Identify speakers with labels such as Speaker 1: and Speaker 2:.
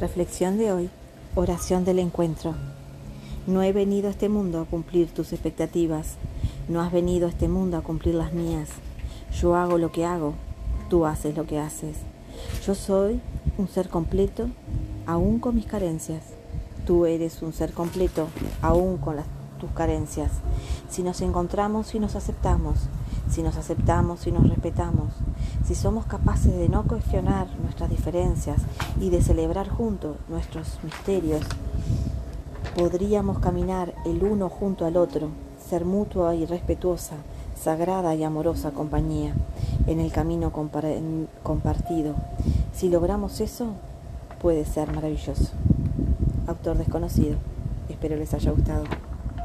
Speaker 1: Reflexión de hoy, oración del encuentro. No he venido a este mundo a cumplir tus expectativas, no has venido a este mundo a cumplir las mías. Yo hago lo que hago, tú haces lo que haces. Yo soy un ser completo, aún con mis carencias. Tú eres un ser completo, aún con tus carencias. Si nos encontramos y nos aceptamos, si nos aceptamos y nos respetamos, si somos capaces de no cuestionar nuestras diferencias y de celebrar juntos nuestros misterios, podríamos caminar el uno junto al otro, ser mutua y respetuosa, sagrada y amorosa compañía en el camino compartido. Si logramos eso, puede ser maravilloso. Autor desconocido. Espero les haya gustado.